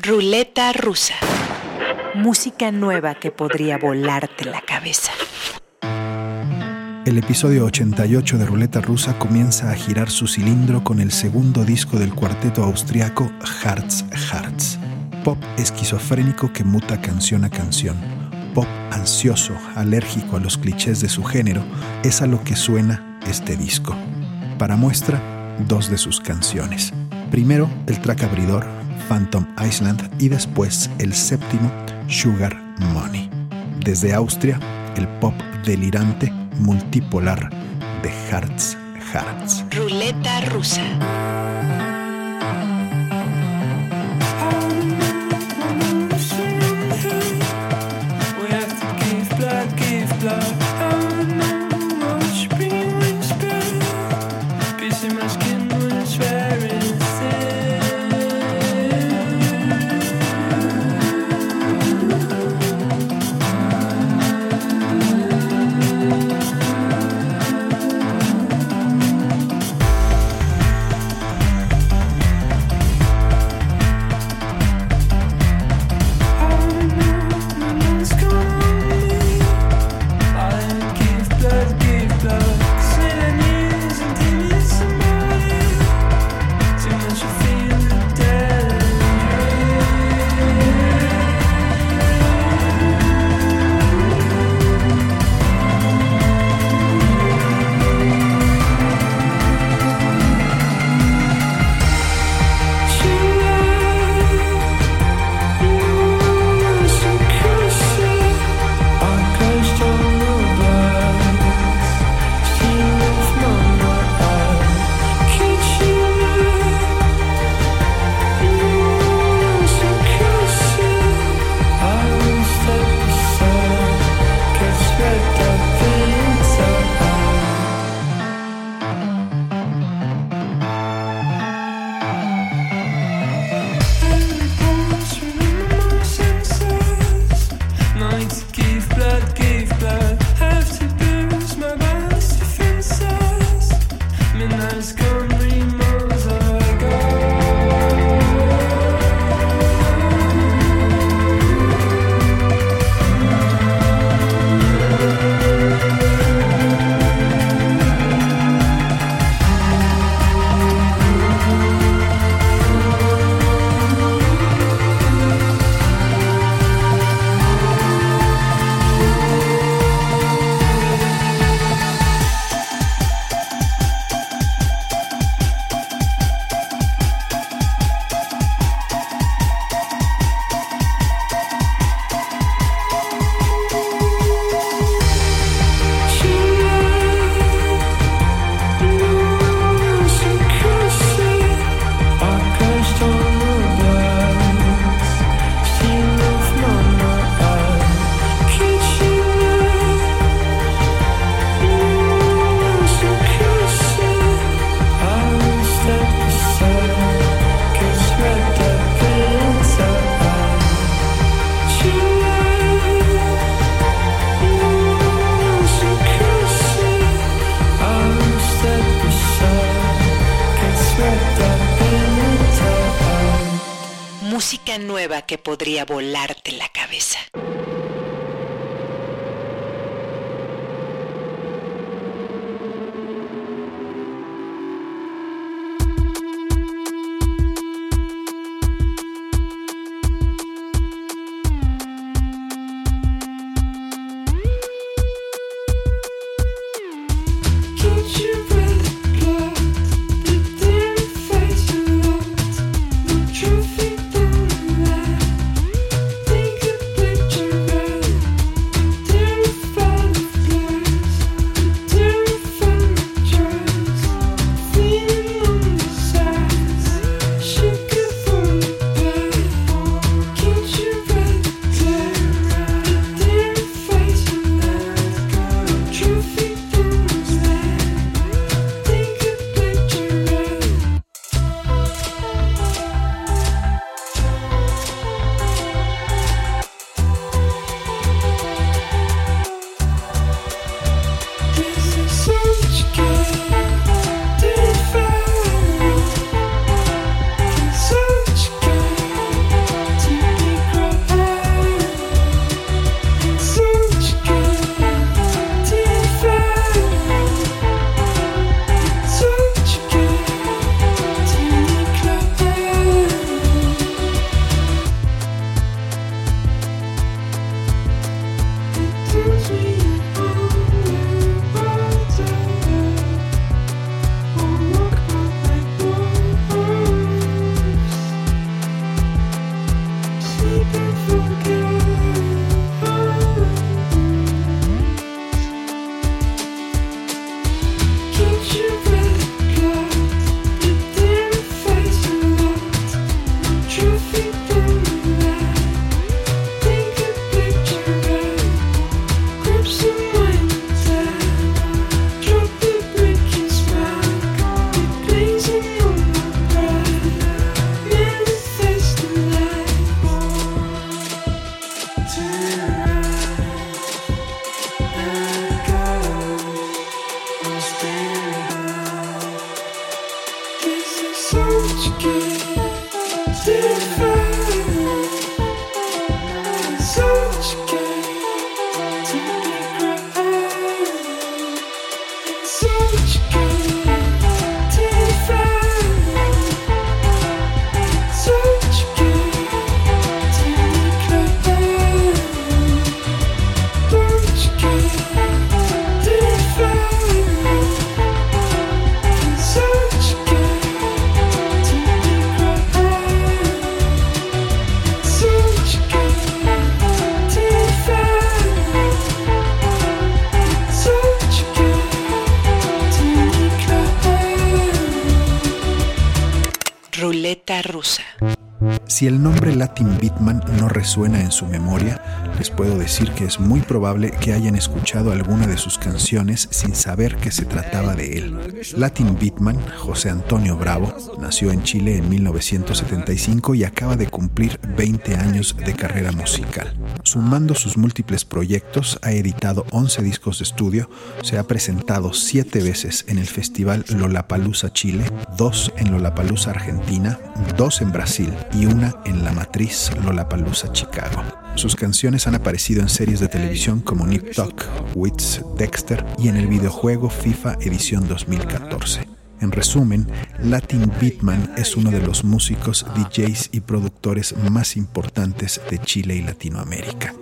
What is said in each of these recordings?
Ruleta rusa. Música nueva que podría volarte la cabeza. El episodio 88 de Ruleta Rusa comienza a girar su cilindro con el segundo disco del cuarteto austriaco Hearts Hearts. Pop esquizofrénico que muta canción a canción. Pop ansioso, alérgico a los clichés de su género, es a lo que suena este disco. Para muestra, dos de sus canciones. Primero, el track abridor, Phantom Island, y después el séptimo, Sugar Money. Desde Austria, el pop delirante multipolar de Hearts Hearts. Ruleta rusa. Cabeza. Latin Beatman no resuena en su memoria, les puedo decir que es muy probable que hayan escuchado alguna de sus canciones sin saber que se trataba de él. Latin Beatman, José Antonio Bravo, nació en Chile en 1975 y acaba de cumplir 20 años de carrera musical. Sumando sus múltiples proyectos, ha editado 11 discos de estudio, se ha presentado 7 veces en el Festival Lollapalooza Chile, 2 en Lollapalooza Argentina, 2 en Brasil y una en la matriz Lollapalooza Chicago. Sus canciones han aparecido en series de televisión como Nip Tuck, Wits, Dexter y en el videojuego FIFA edición 2014. En resumen, Latin Beatman es uno de los músicos, DJs y productores más importantes de Chile y Latinoamérica.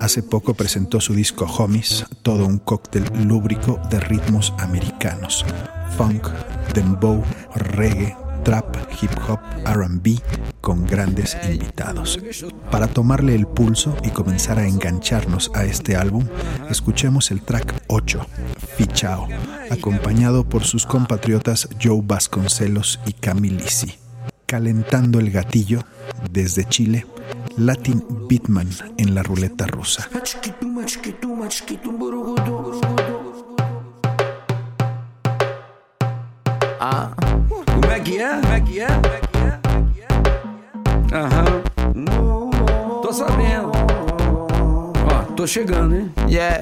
Hace poco presentó su disco Homies, todo un cóctel lúbrico de ritmos americanos, funk, dembow, reggae, trap, hip hop, RB con grandes invitados. Para tomarle el pulso y comenzar a engancharnos a este álbum, escuchemos el track 8, Fichao, acompañado por sus compatriotas Joe Vasconcelos y Camilisi. Calentando el gatillo, desde Chile, Latin Beatman en la ruleta rusa. Ah. Como é que é? Como é que é? Como é que é? Aham. Tô sabendo. Ó, tô chegando, hein? Yeah.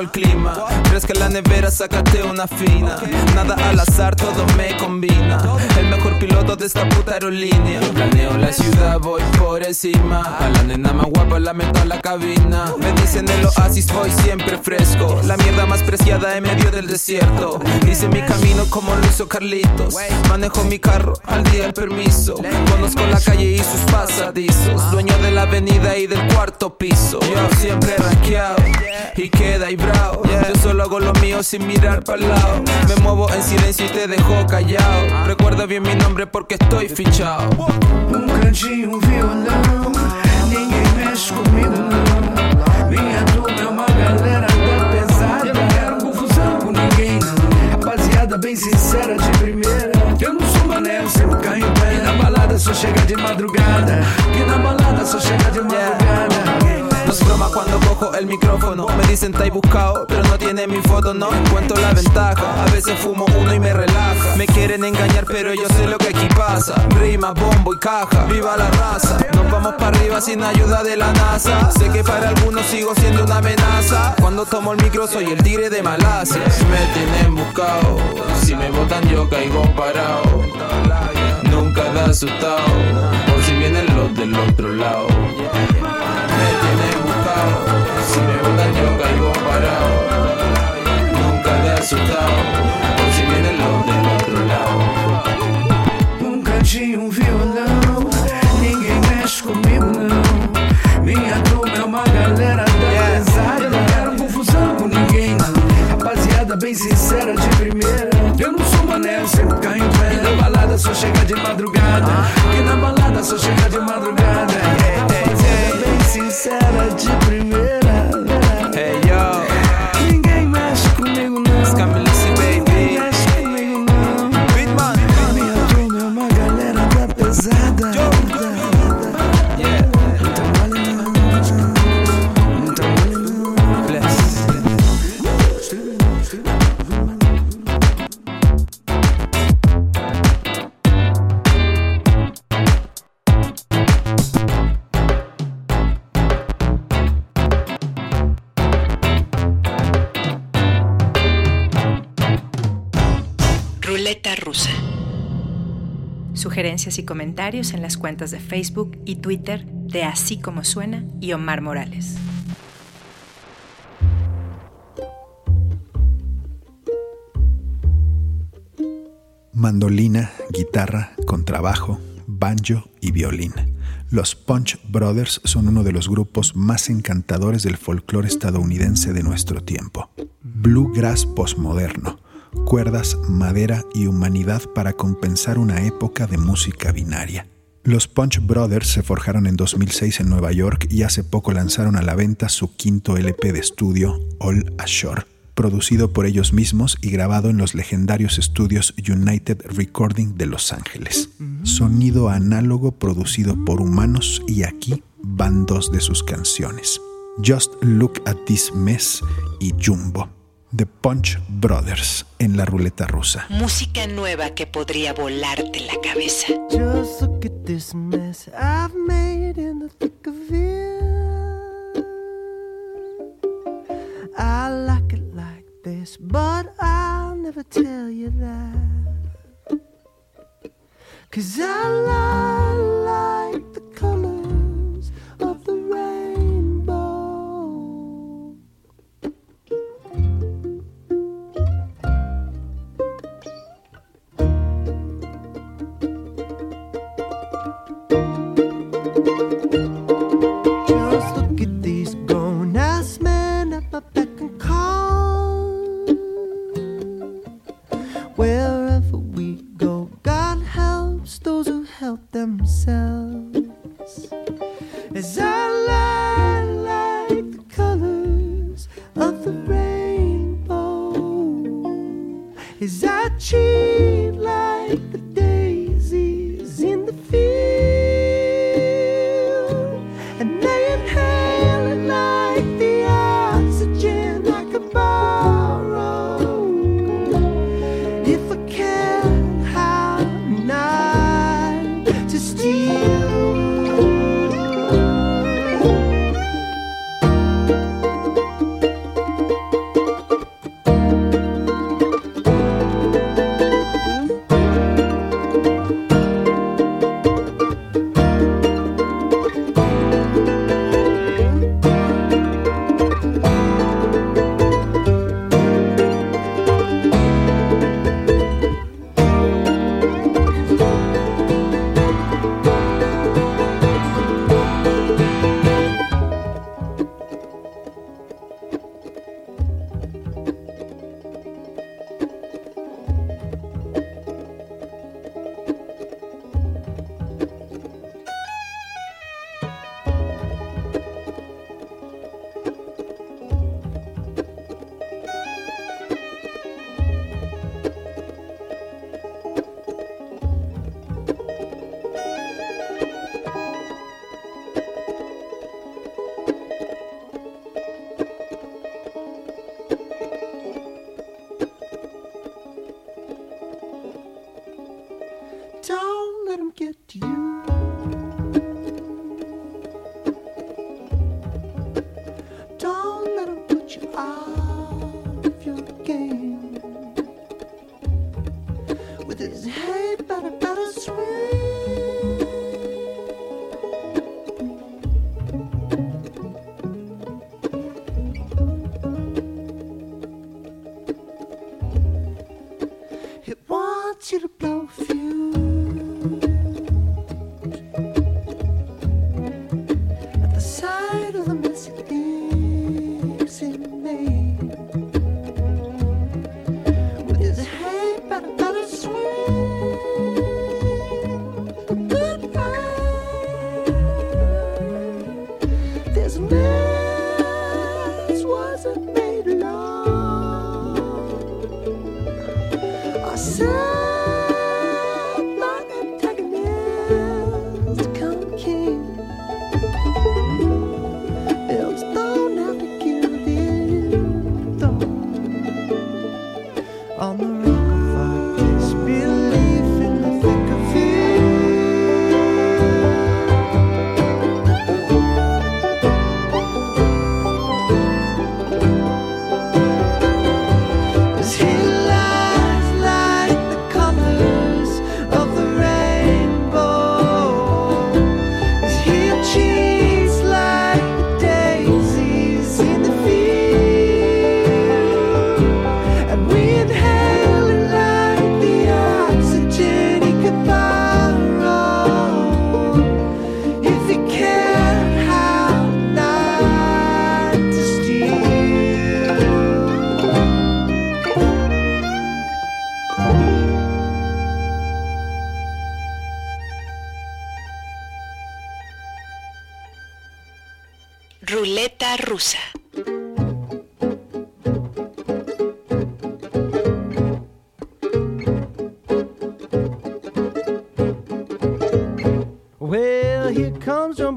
El clima. Fresca la nevera, sácate una fina. Nada al azar, todo me combina. El mejor piloto de esta puta aerolínea. Planeo la ciudad, voy por encima. A la nena más guapa la meto a la cabina. Me dicen el oasis, voy siempre fresco. La mierda más preciada en medio del desierto. Hice mi camino como lo hizo Carlitos. Manejo mi carro al día el permiso. Conozco la calle y sus pasadizos. Dueño de la avenida y del cuarto piso. Yo siempre rankeado y queda ahí bravo. Yo solo hago lo mío sin mirar para lado. Me muevo en silencio y te dejo callado. Recuerda bien mi nombre porque estoy fichado. Um cantinho, um violão. Ninguém mexe comigo, não. Minha turma é uma galera da pesada. Quero confusão com ninguém, não. Rapaziada bem sincera de primeira. Eu não sou mané, eu sempre caio em pé. Na balada só chega de madrugada. Que na balada só chega de madrugada. Cuando cojo el micrófono. Me dicen tai buscado, pero no tiene mi foto, no encuentro la ventaja. A veces fumo uno y me relaja. Me quieren engañar, pero yo sé lo que aquí pasa. Rima, bombo y caja, viva la raza. Nos vamos para arriba sin ayuda de la NASA. Sé que para algunos sigo siendo una amenaza. Cuando tomo el micro soy el tigre de Malasia. Me tienen buscado, si me botan yo caigo parado. Nunca da asustado, por si vienen los del otro lado. Me botan yo caigo parado. Nunca de asustado, por si vienen los del otro lado. Um cantinho, um violão. Ninguém mexe comigo, não. Minha turma é uma galera da pesada. Eu não quero confusão com ninguém, não. Rapaziada bem sincera de primeira. Eu não sou mané, eu sempre caio em pé. Na balada só chega de madrugada. Sugerencias y comentarios en las cuentas de Facebook y Twitter de Así como Suena y Omar Morales. Mandolina, guitarra, contrabajo, banjo y violín. Los Punch Brothers son uno de los grupos más encantadores del folclore estadounidense de nuestro tiempo. Bluegrass postmoderno, cuerdas, madera y humanidad para compensar una época de música binaria. Los Punch Brothers se forjaron en 2006 en Nueva York y hace poco lanzaron a la venta su quinto LP de estudio, All Ashore producido por ellos mismos y grabado en los legendarios estudios United Recording de Los Ángeles. Sonido análogo producido por humanos y aquí van dos de sus canciones. Just Look at This Mess y Jumbo. The Punch Brothers en la ruleta rusa. Música nueva que podría volarte la cabeza. Just look at this mess I've made in the thick of it. I like it like this, but I'll never tell you that. Cause I li- you.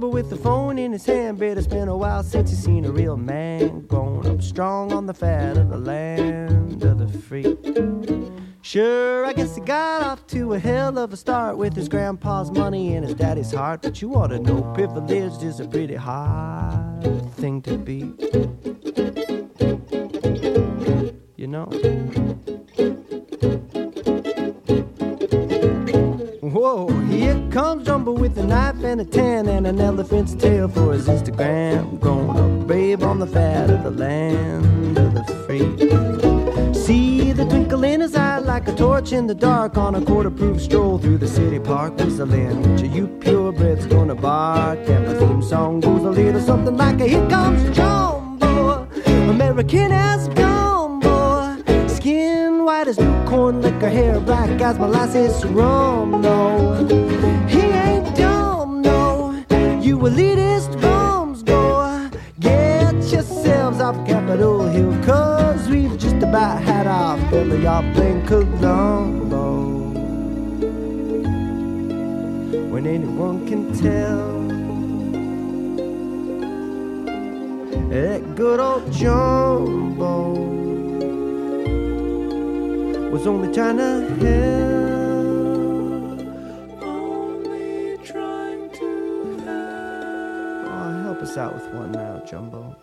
Comes with the phone in his hand. Bet it's been a while since he's seen a real man. Grown up strong on the fat of the land of the free. Sure, I guess he got off to a hell of a start with his grandpa's money and his daddy's heart. But you ought to know privileged is a pretty hard thing to be. You know? With a knife and a tan and an elephant's tail for his Instagram. Up brave on the fat of the land of the free. See the twinkle in his eye like a torch in the dark on a quarter proof stroll through the city park. Whistling, which you purebreds gonna bark. And the theme song goes a little something like a Here comes Jumbo, American as gumbo. Skin white as new corn liquor, hair black as molasses rum. No, elitist bums go get yourselves off Capitol Hill, cause we've just about had our fill of y'all playing. When anyone can tell that good old Jumbo was only trying to help. Out with one now, Jumbo.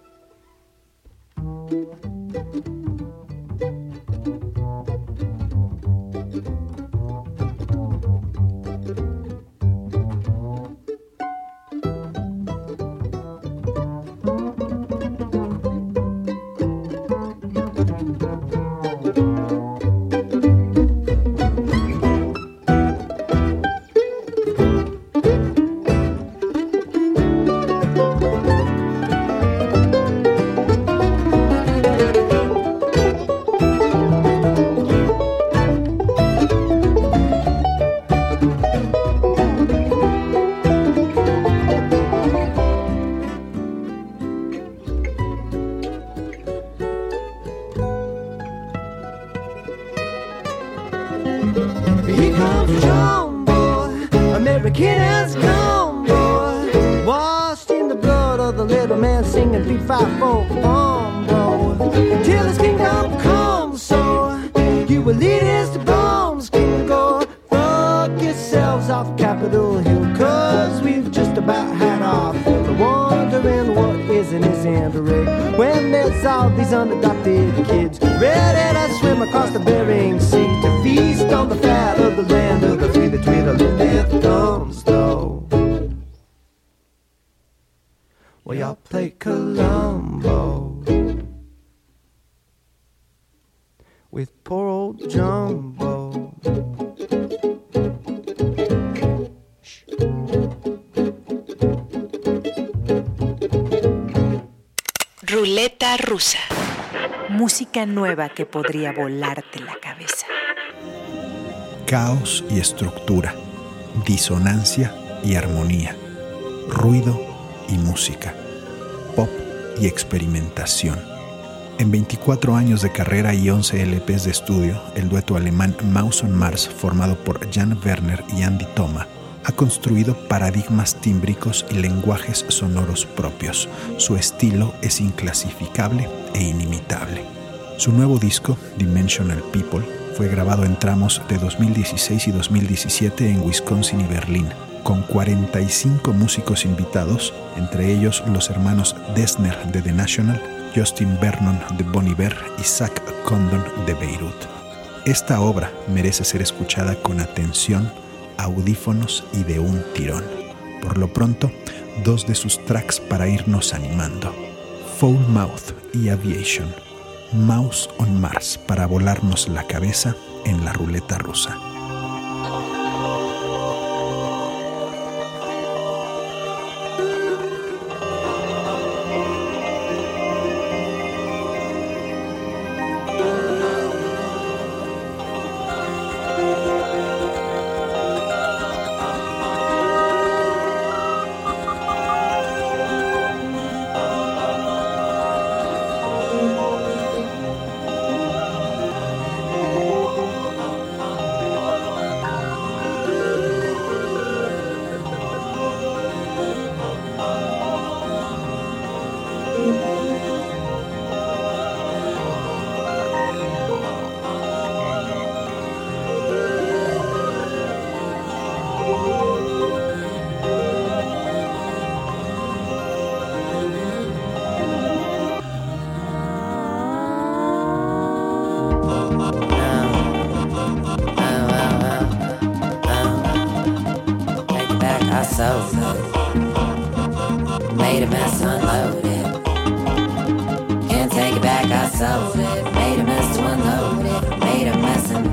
In his rig when there's all these unadopted kids ready to swim across the Bering Sea to feast on the fat of the land of the free, the twiddling their thumbs, though. Well, y'all play Columbo with poor old Jumbo. Ruleta rusa. Música nueva que podría volarte la cabeza. Caos y estructura, disonancia y armonía, ruido y música, pop y experimentación. En 24 años de carrera y 11 LPs de estudio, el dueto alemán Maus on Mars, formado por Jan Werner y Andy Thoma, ha construido paradigmas tímbricos y lenguajes sonoros propios. Su estilo es inclasificable e inimitable. Su nuevo disco, Dimensional People, fue grabado en tramos de 2016 y 2017 en Wisconsin y Berlín, con 45 músicos invitados, entre ellos los hermanos Dessner de The National, Justin Vernon de Bon Iver y Zach Condon de Beirut. Esta obra merece ser escuchada con atención, audífonos y de un tirón. Por lo pronto, dos de sus tracks para irnos animando. Foul Mouth y Aviation. Mouse on Mars para volarnos la cabeza en la ruleta rusa. Made a mess unloaded. Can't take it back, I sold it. Made a mess to unload it. Made a mess and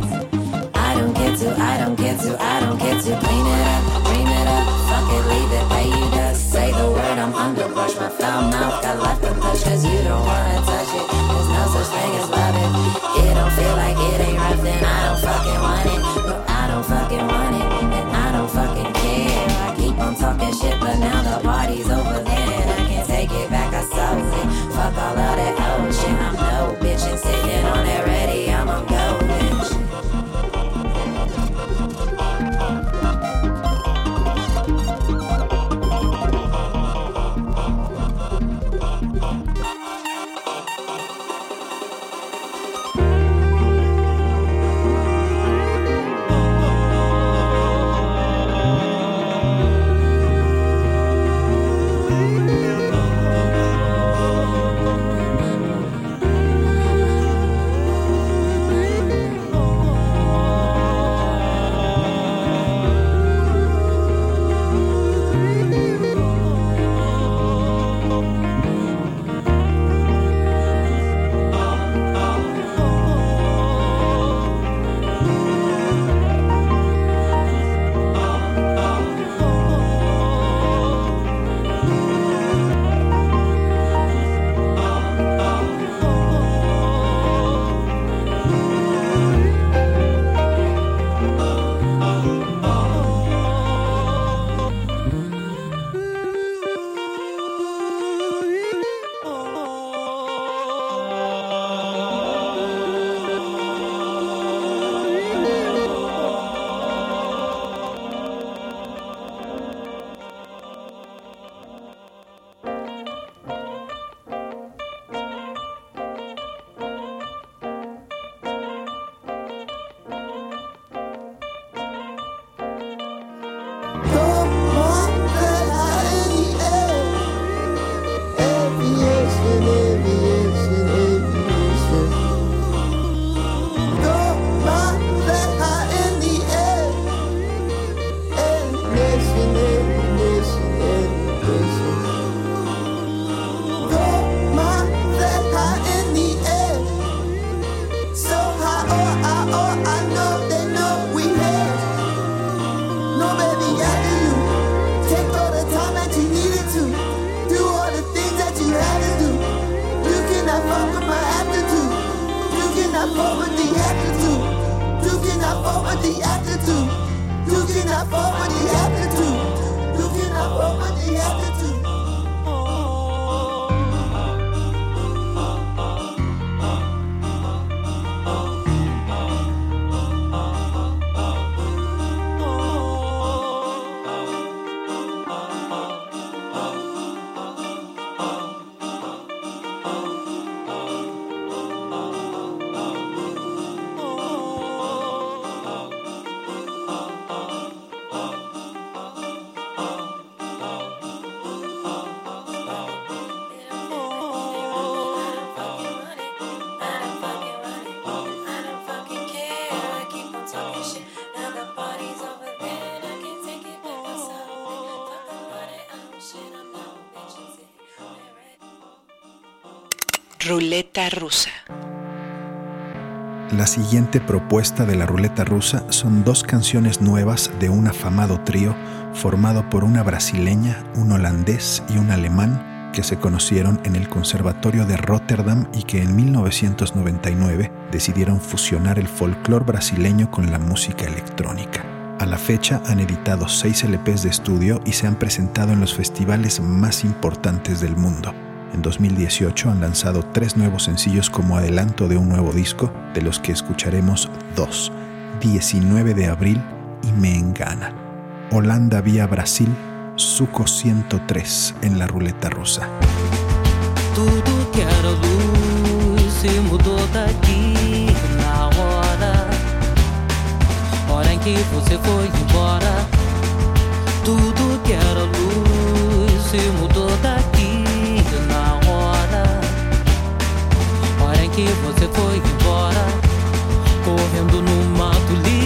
I don't get to, I don't get to, I don't get to clean it up, clean it up. Fuck it, leave it where you just say the word. I'm underbrush. My foul mouth got left untouched cause you don't wanna touch it. There's no such thing as love it. It don't feel like it ain't rough, then I don't fucking want it. No, I don't fucking want it, sitting on it ready. Ruleta rusa. La siguiente propuesta de la ruleta rusa son dos canciones nuevas de un afamado trío formado por una brasileña, un holandés y un alemán que se conocieron en el Conservatorio de Rotterdam y que en 1999 decidieron fusionar el folclore brasileño con la música electrónica. A la fecha han editado seis LPs de estudio y se han presentado en los festivales más importantes del mundo. En 2018 han lanzado tres nuevos sencillos como adelanto de un nuevo disco, de los que escucharemos dos, 19 de abril y Me Engana. Holanda vía Brasil, Suco 103 en la ruleta rusa. Tudo que era luz se mudou daqui na hora. Hora em que você foi embora. Tudo que era luz se mudou daqui que você foi embora. Correndo no mato livre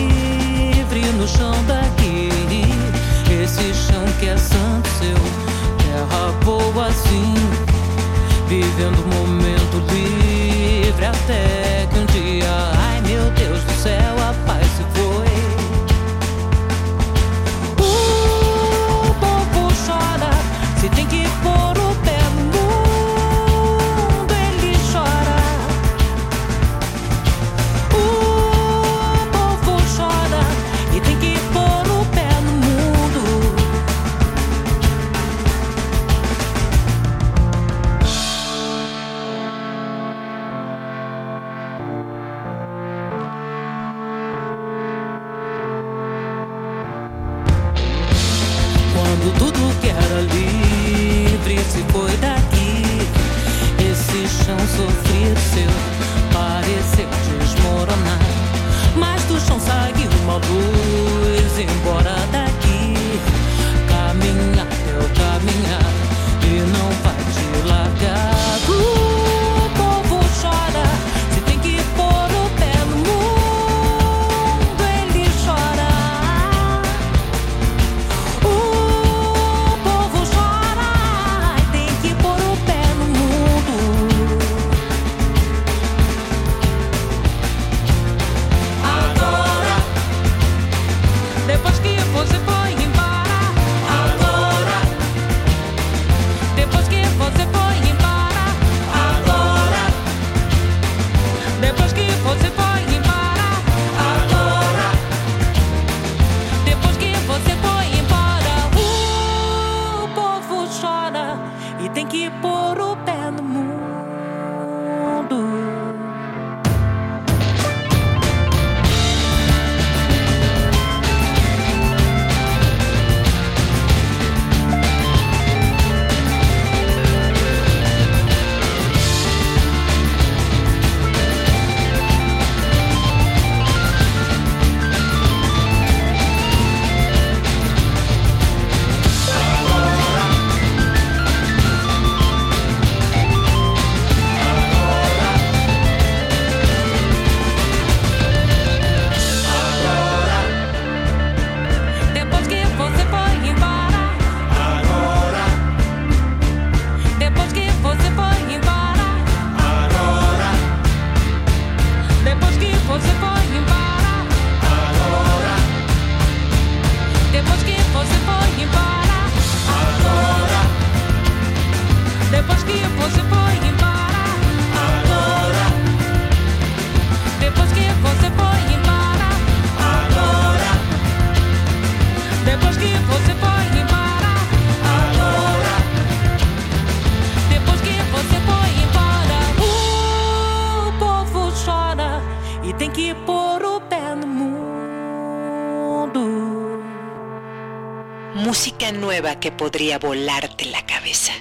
que podría volarte la cabeza.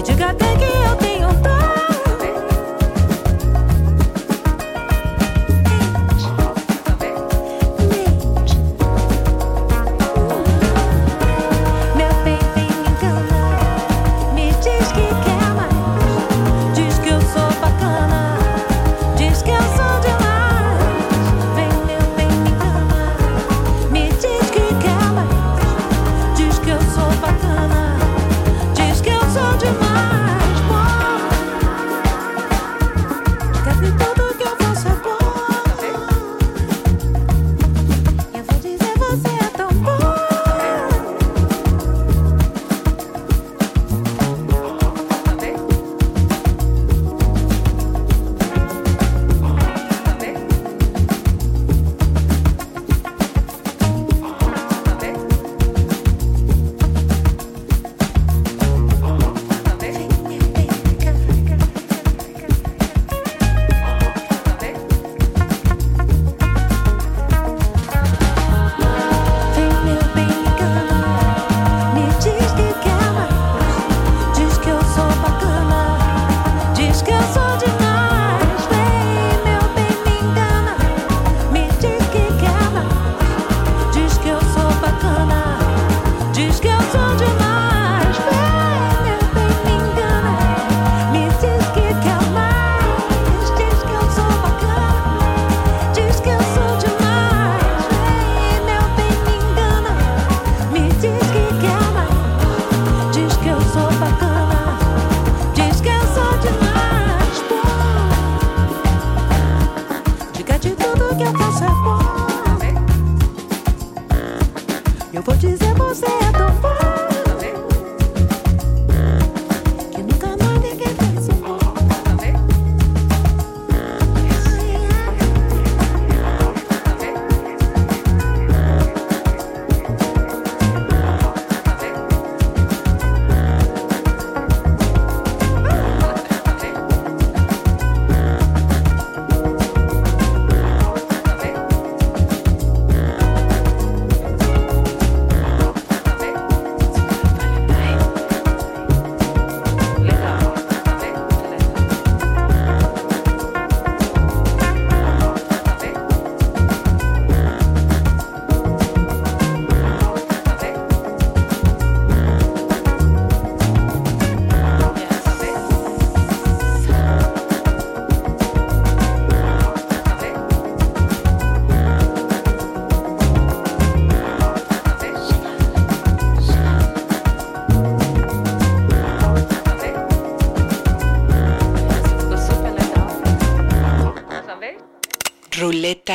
技術が適用的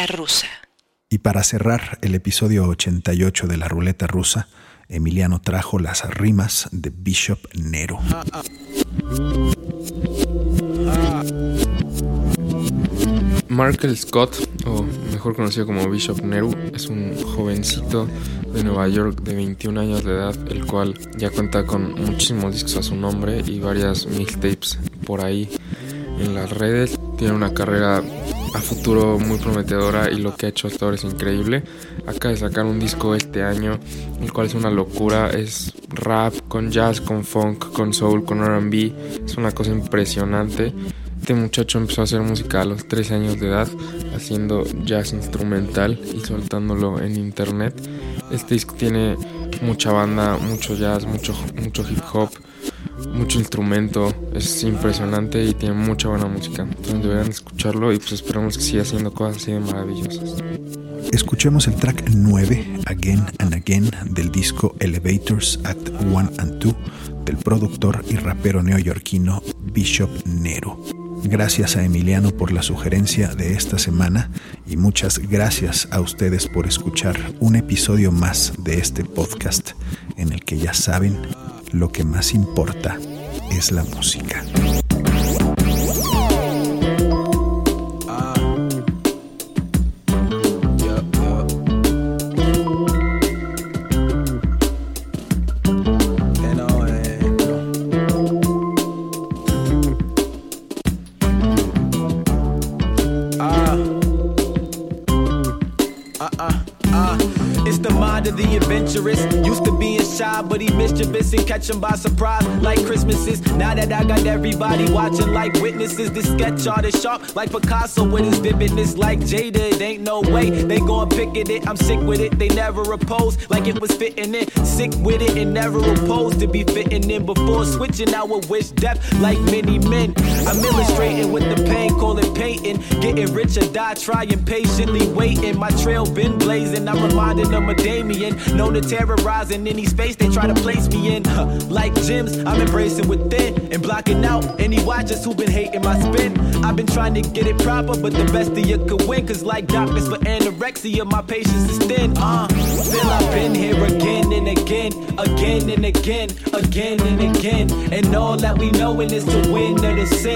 Ruleta rusa. Y para cerrar el episodio 88 de la ruleta rusa, Emiliano trajo las rimas de Bishop Nero. Markel Scott, o mejor conocido como Bishop Nehru, es un jovencito de Nueva York de 21 años de edad, el cual ya cuenta con muchísimos discos a su nombre y varias mixtapes por ahí en las redes. Tiene una carrera a futuro muy prometedora y lo que ha hecho hasta ahora es increíble. Acaba de sacar un disco este año, el cual es una locura. Es rap con jazz, con funk, con soul, con RB. Es una cosa impresionante. Este muchacho empezó a hacer música a los 13 años de edad, haciendo jazz instrumental y soltándolo en internet. Este disco tiene mucha banda, mucho jazz, mucho, mucho hip hop, mucho instrumento. Es impresionante y tiene mucha buena música. Entonces deberán escucharlo y pues esperamos que siga haciendo cosas así de maravillosas. Escuchemos el track 9, Again and Again, del disco Elevators Act 1 and 2 del productor y rapero neoyorquino Bishop Nero. Gracias a Emiliano por la sugerencia de esta semana y muchas gracias a ustedes por escuchar un episodio más de este podcast en el que ya saben lo que más importa es la música. Catch him by surprise like Christmases. Now that I got everybody watching like witnesses, this sketch artist sharp like Picasso with his vividness like Jada. It ain't no way they gon' pick at it. I'm sick with it. They never oppose like it was fitting in. Sick with it and never opposed to be fitting in before switching. I would wish depth like many men. I'm illustrating with the pain, call it painting. Getting rich or die, trying patiently waiting. My trail been blazing. I'm reminding them of Damien. Known to terrorize in any space they try to place me in. Like gyms, I'm embracing within and blocking out any watchers who been hating my spin. I've been trying to get it proper, but the best of you could win. Cause like doctors for anorexia, my patience is thin. Uh, still I've been here again and again, again and again, again and again. And all that we knowin' is to win or to sin,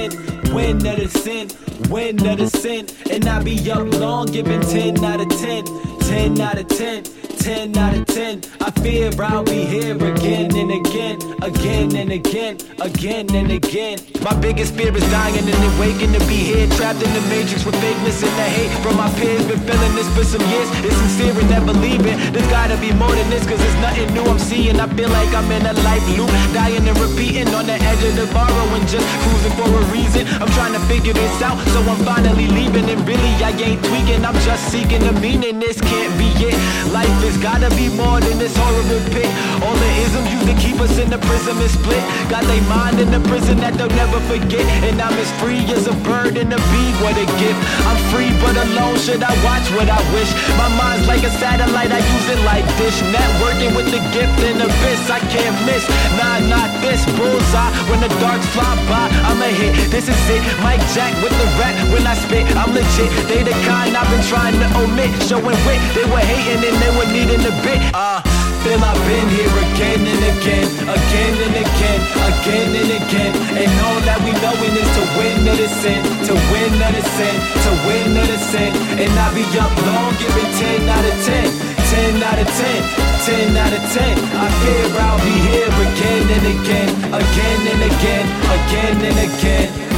win or to sin, win or to sin. And I be up long, giving 10 out of 10, 10 out of 10. 10 out of 10. I fear I'll be here again and again, again and again, again and again. My biggest fear is dying and waking to be here, trapped in the matrix with fakeness and the hate from my peers. Been feeling this for some years. It's sincere and never leaving. There's gotta be more than this, cause it's nothing new I'm seeing. I feel like I'm in a life loop, dying and repeating on the edge of tomorrow and just cruising for a reason. I'm trying to figure this out, so I'm finally leaving. And really, I ain't tweaking, I'm just seeking the meaning. This can't be it. Life has gotta be more than this horrible pit. All the isms used to keep us in the prison is split. Got they mind in the prison that they'll never forget. And I'm as free as a bird and a bee, what a gift. I'm free but alone, should I watch what I wish? My mind's like a satellite, I use it like dish. Networking with the gift and abyss, I can't miss. Nah, not this bullseye. When the darks fly by, I'm a hit. This is it. Mike Jack with the rap when I spit. I'm legit. They the kind I've been trying to omit. Showing wit. They were hating and they were needing a bit. Uh, feel I've been here again and again, again and again, again and again. And all that we knowin' is to win or to sin, to win or to sin, to win or to sin. And I be up long, giving 10 out of 10, 10 out of 10, 10 out of 10. I fear I'll be here again and again, again and again, again and again.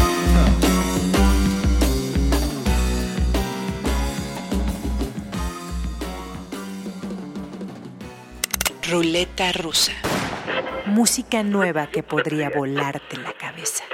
Ruleta rusa. Música nueva que podría volarte la cabeza.